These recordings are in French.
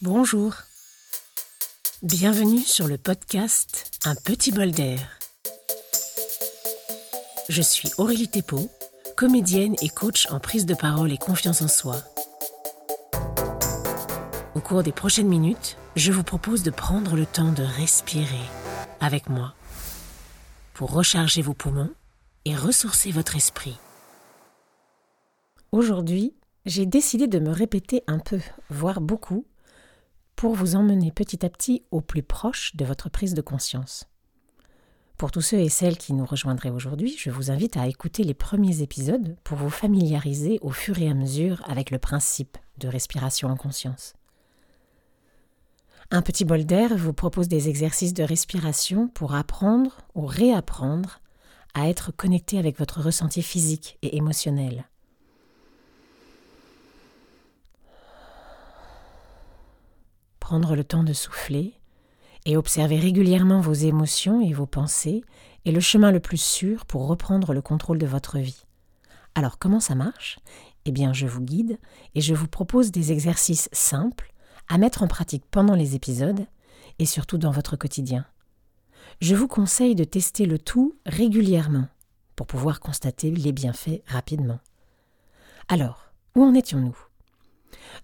Bonjour. Bienvenue sur le podcast Un petit bol d'air. Je suis Aurélie Thépeau, comédienne et coach en prise de parole et confiance en soi. Au cours des prochaines minutes, je vous propose de prendre le temps de respirer avec moi pour recharger vos poumons et ressourcer votre esprit. Aujourd'hui, j'ai décidé de me répéter un peu, voire beaucoup, pour vous emmener petit à petit au plus proche de votre prise de conscience. Pour tous ceux et celles qui nous rejoindraient aujourd'hui, je vous invite à écouter les premiers épisodes pour vous familiariser au fur et à mesure avec le principe de respiration en conscience. Un petit bol d'air vous propose des exercices de respiration pour apprendre ou réapprendre à être connecté avec votre ressenti physique et émotionnel. Prendre le temps de souffler et observer régulièrement vos émotions et vos pensées est le chemin le plus sûr pour reprendre le contrôle de votre vie. Alors comment ça marche? Eh bien je vous guide et je vous propose des exercices simples à mettre en pratique pendant les épisodes et surtout dans votre quotidien. Je vous conseille de tester le tout régulièrement pour pouvoir constater les bienfaits rapidement. Alors, où en étions-nous?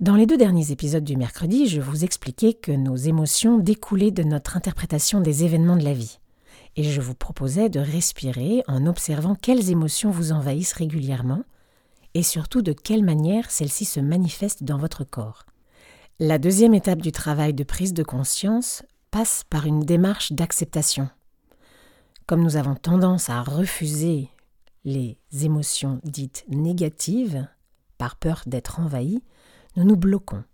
Dans les deux derniers épisodes du mercredi, je vous expliquais que nos émotions découlaient de notre interprétation des événements de la vie. Et je vous proposais de respirer en observant quelles émotions vous envahissent régulièrement et surtout de quelle manière celles-ci se manifestent dans votre corps. La deuxième étape du travail de prise de conscience passe par une démarche d'acceptation. Comme nous avons tendance à refuser les émotions dites négatives, par peur d'être envahis, nous nous bloquons.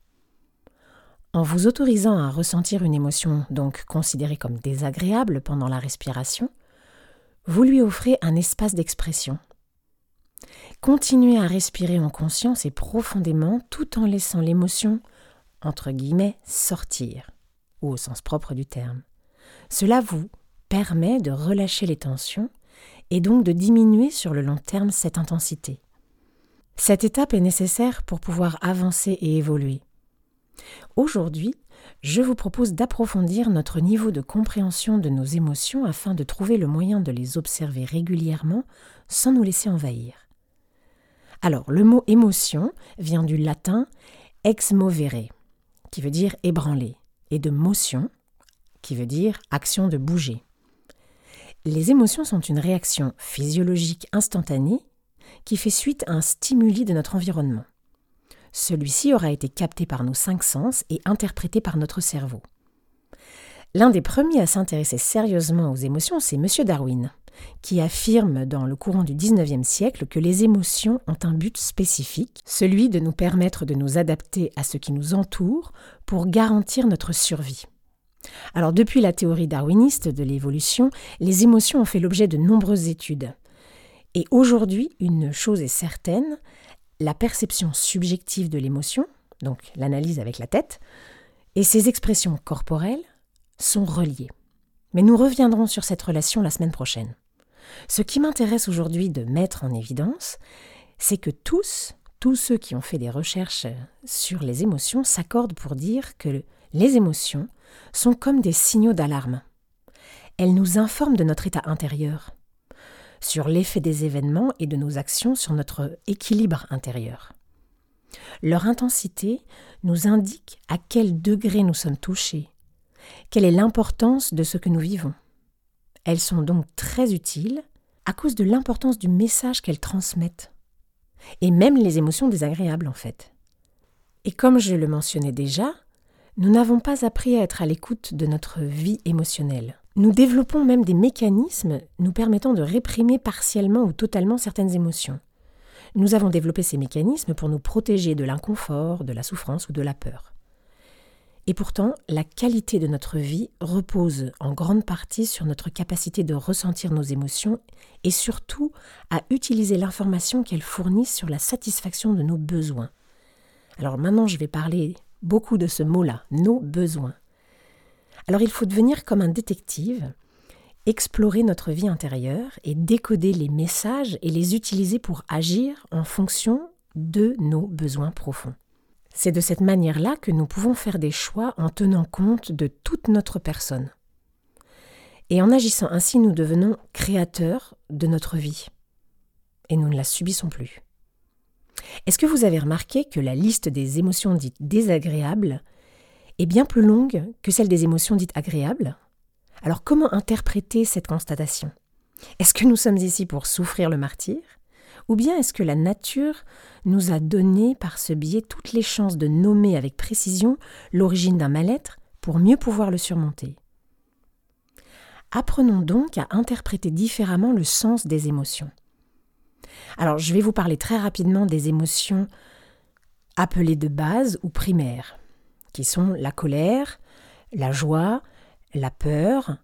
En vous autorisant à ressentir une émotion donc considérée comme désagréable pendant la respiration, vous lui offrez un espace d'expression. Continuez à respirer en conscience et profondément tout en laissant l'émotion sortir, ou au sens propre du terme. Cela vous permet de relâcher les tensions et donc de diminuer sur le long terme cette intensité. Cette étape est nécessaire pour pouvoir avancer et évoluer. Aujourd'hui, je vous propose d'approfondir notre niveau de compréhension de nos émotions afin de trouver le moyen de les observer régulièrement sans nous laisser envahir. Alors, le mot émotion vient du latin ex movere, qui veut dire ébranler, et de motion, qui veut dire action de bouger. Les émotions sont une réaction physiologique instantanée qui fait suite à un stimuli de notre environnement. Celui-ci aura été capté par nos cinq sens et interprété par notre cerveau. L'un des premiers à s'intéresser sérieusement aux émotions, c'est M. Darwin, qui affirme dans le courant du XIXe siècle que les émotions ont un but spécifique, celui de nous permettre de nous adapter à ce qui nous entoure pour garantir notre survie. Alors depuis la théorie darwiniste de l'évolution, les émotions ont fait l'objet de nombreuses études. Et aujourd'hui, une chose est certaine, la perception subjective de l'émotion, donc l'analyse avec la tête, et ses expressions corporelles sont reliées. Mais nous reviendrons sur cette relation la semaine prochaine. Ce qui m'intéresse aujourd'hui de mettre en évidence, c'est que tous, tous ceux qui ont fait des recherches sur les émotions s'accordent pour dire que les émotions sont comme des signaux d'alarme. Elles nous informent de notre état intérieur, sur l'effet des événements et de nos actions sur notre équilibre intérieur. Leur intensité nous indique à quel degré nous sommes touchés, quelle est l'importance de ce que nous vivons. Elles sont donc très utiles à cause de l'importance du message qu'elles transmettent. Et même les émotions désagréables en fait. Et comme je le mentionnais déjà, nous n'avons pas appris à être à l'écoute de notre vie émotionnelle. Nous développons même des mécanismes nous permettant de réprimer partiellement ou totalement certaines émotions. Nous avons développé ces mécanismes pour nous protéger de l'inconfort, de la souffrance ou de la peur. Et pourtant, la qualité de notre vie repose en grande partie sur notre capacité de ressentir nos émotions et surtout à utiliser l'information qu'elles fournissent sur la satisfaction de nos besoins. Alors maintenant, je vais parler beaucoup de ce mot-là, nos besoins. Alors il faut devenir comme un détective, explorer notre vie intérieure et décoder les messages et les utiliser pour agir en fonction de nos besoins profonds. C'est de cette manière-là que nous pouvons faire des choix en tenant compte de toute notre personne. Et en agissant ainsi, nous devenons créateurs de notre vie. Et nous ne la subissons plus. Est-ce que vous avez remarqué que la liste des émotions dites désagréables est bien plus longue que celle des émotions dites agréables. Alors comment interpréter cette constatation? Est-ce que nous sommes ici pour souffrir le martyr? Ou bien est-ce que la nature nous a donné par ce biais toutes les chances de nommer avec précision l'origine d'un mal-être pour mieux pouvoir le surmonter? Apprenons donc à interpréter différemment le sens des émotions. Alors, je vais vous parler très rapidement des émotions appelées de base ou primaires, qui sont la colère, la joie, la peur.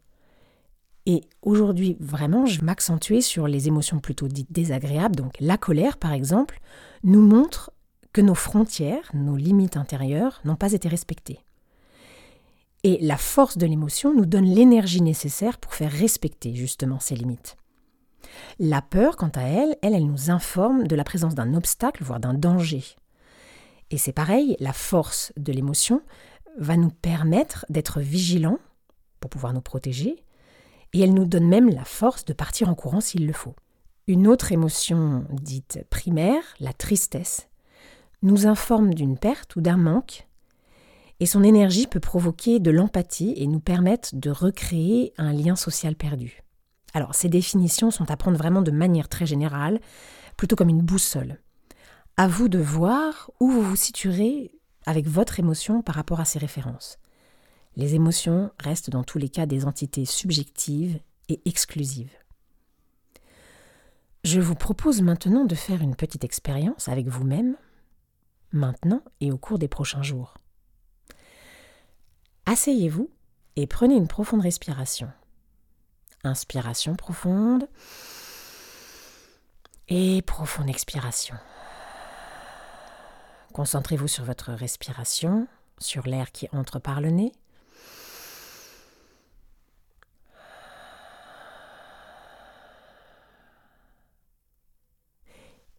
Et aujourd'hui, vraiment, je m'accentuer sur les émotions plutôt dites désagréables. Donc, la colère, par exemple, nous montre que nos frontières, nos limites intérieures n'ont pas été respectées. Et la force de l'émotion nous donne l'énergie nécessaire pour faire respecter justement ces limites. La peur, quant à elle, elle, elle nous informe de la présence d'un obstacle, voire d'un danger. Et c'est pareil, la force de l'émotion va nous permettre d'être vigilants pour pouvoir nous protéger, et elle nous donne même la force de partir en courant s'il le faut. Une autre émotion dite primaire, la tristesse, nous informe d'une perte ou d'un manque, et son énergie peut provoquer de l'empathie et nous permettre de recréer un lien social perdu. Alors, ces définitions sont à prendre vraiment de manière très générale, plutôt comme une boussole. À vous de voir où vous vous situerez avec votre émotion par rapport à ces références. Les émotions restent dans tous les cas des entités subjectives et exclusives. Je vous propose maintenant de faire une petite expérience avec vous-même, maintenant et au cours des prochains jours. Asseyez-vous et prenez une profonde respiration. Inspiration profonde. Et profonde expiration. Concentrez-vous sur votre respiration, sur l'air qui entre par le nez.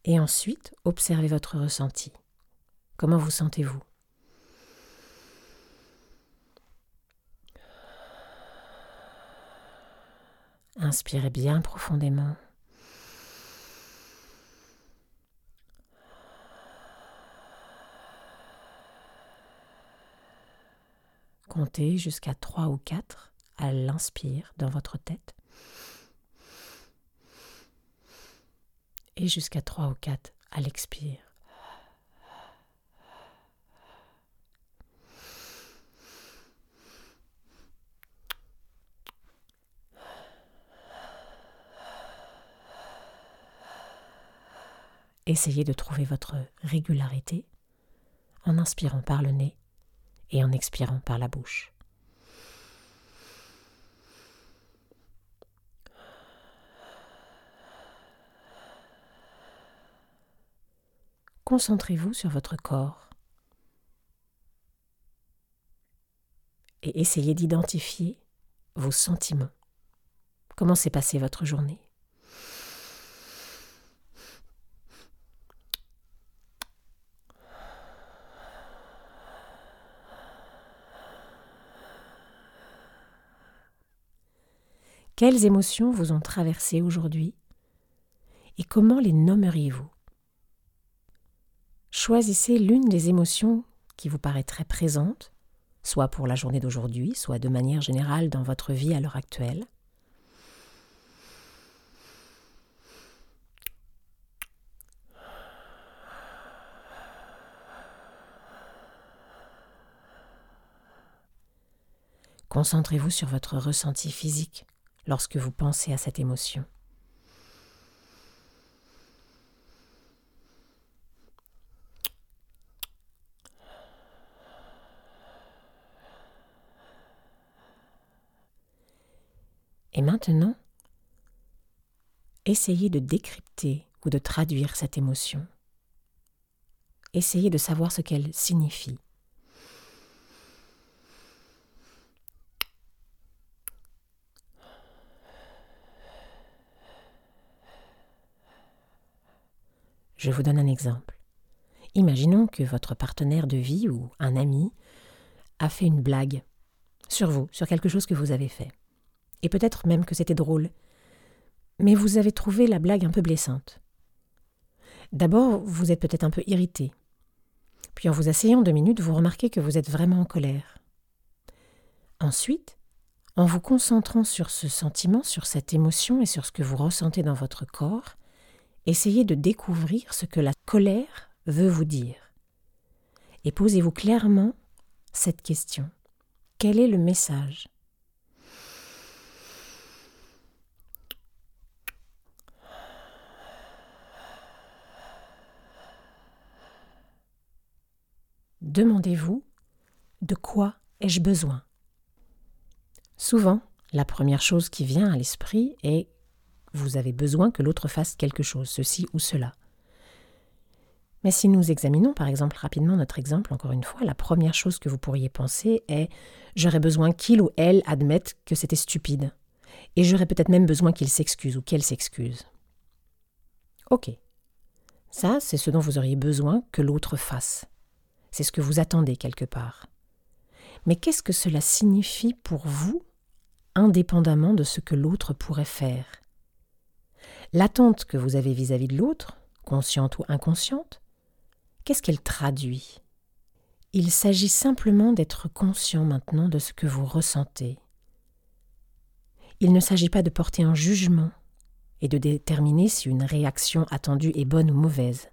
Et ensuite, observez votre ressenti. Comment vous sentez-vous? Inspirez bien profondément. Comptez jusqu'à 3 ou 4 à l'inspire dans votre tête. Et jusqu'à 3 ou 4 à l'expire. Essayez de trouver votre régularité en inspirant par le nez et en expirant par la bouche. Concentrez-vous sur votre corps et essayez d'identifier vos sentiments. Comment s'est passée votre journée? Quelles émotions vous ont traversé aujourd'hui et comment les nommeriez-vous? Choisissez l'une des émotions qui vous paraît très présente, soit pour la journée d'aujourd'hui, soit de manière générale dans votre vie à l'heure actuelle. Concentrez-vous sur votre ressenti physique lorsque vous pensez à cette émotion. Et maintenant, essayez de décrypter ou de traduire cette émotion. Essayez de savoir ce qu'elle signifie. Je vous donne un exemple. Imaginons que votre partenaire de vie ou un ami a fait une blague sur vous, sur quelque chose que vous avez fait. Et peut-être même que c'était drôle. Mais vous avez trouvé la blague un peu blessante. D'abord, vous êtes peut-être un peu irrité. Puis en vous asseyant deux minutes, vous remarquez que vous êtes vraiment en colère. Ensuite, en vous concentrant sur ce sentiment, sur cette émotion et sur ce que vous ressentez dans votre corps, essayez de découvrir ce que la colère veut vous dire. Et posez-vous clairement cette question. Quel est le message? Demandez-vous de quoi ai-je besoin? Souvent, la première chose qui vient à l'esprit est vous avez besoin que l'autre fasse quelque chose, ceci ou cela. Mais si nous examinons par exemple rapidement notre exemple, encore une fois, la première chose que vous pourriez penser est j'aurais besoin qu'il ou elle admette que c'était stupide. Et j'aurais peut-être même besoin qu'il s'excuse ou qu'elle s'excuse. Ok. Ça, c'est ce dont vous auriez besoin que l'autre fasse. C'est ce que vous attendez quelque part. Mais qu'est-ce que cela signifie pour vous, indépendamment de ce que l'autre pourrait faire? L'attente que vous avez vis-à-vis de l'autre, consciente ou inconsciente, qu'est-ce qu'elle traduit? Il s'agit simplement d'être conscient maintenant de ce que vous ressentez. Il ne s'agit pas de porter un jugement et de déterminer si une réaction attendue est bonne ou mauvaise.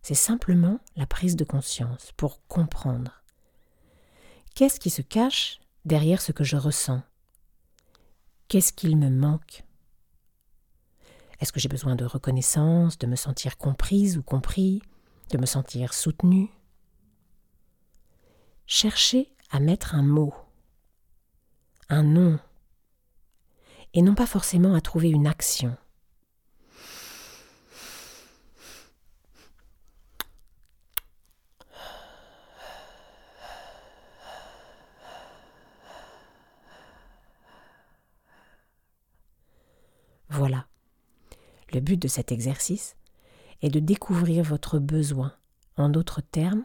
C'est simplement la prise de conscience pour comprendre. Qu'est-ce qui se cache derrière ce que je ressens? Qu'est-ce qu'il me manque? Est-ce que j'ai besoin de reconnaissance, de me sentir comprise ou compris, de me sentir soutenue? Cherchez à mettre un mot, un nom, et non pas forcément à trouver une action. Voilà. Le but de cet exercice est de découvrir votre besoin, en d'autres termes,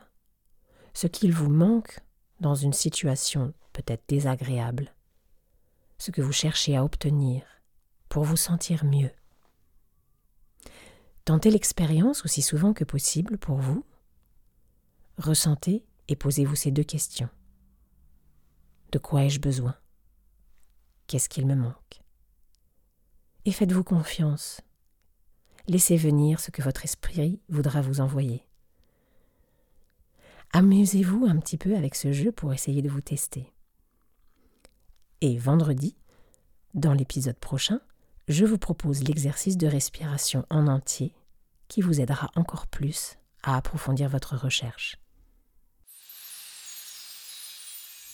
ce qu'il vous manque dans une situation peut-être désagréable, ce que vous cherchez à obtenir pour vous sentir mieux. Tentez l'expérience aussi souvent que possible pour vous. Ressentez et posez-vous ces deux questions. De quoi ai-je besoin? Qu'est-ce qu'il me manque? Et faites-vous confiance. Laissez venir ce que votre esprit voudra vous envoyer. Amusez-vous un petit peu avec ce jeu pour essayer de vous tester. Et vendredi, dans l'épisode prochain, je vous propose l'exercice de respiration en entier qui vous aidera encore plus à approfondir votre recherche.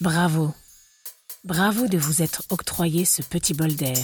Bravo. Bravo de vous être octroyé ce petit bol d'air.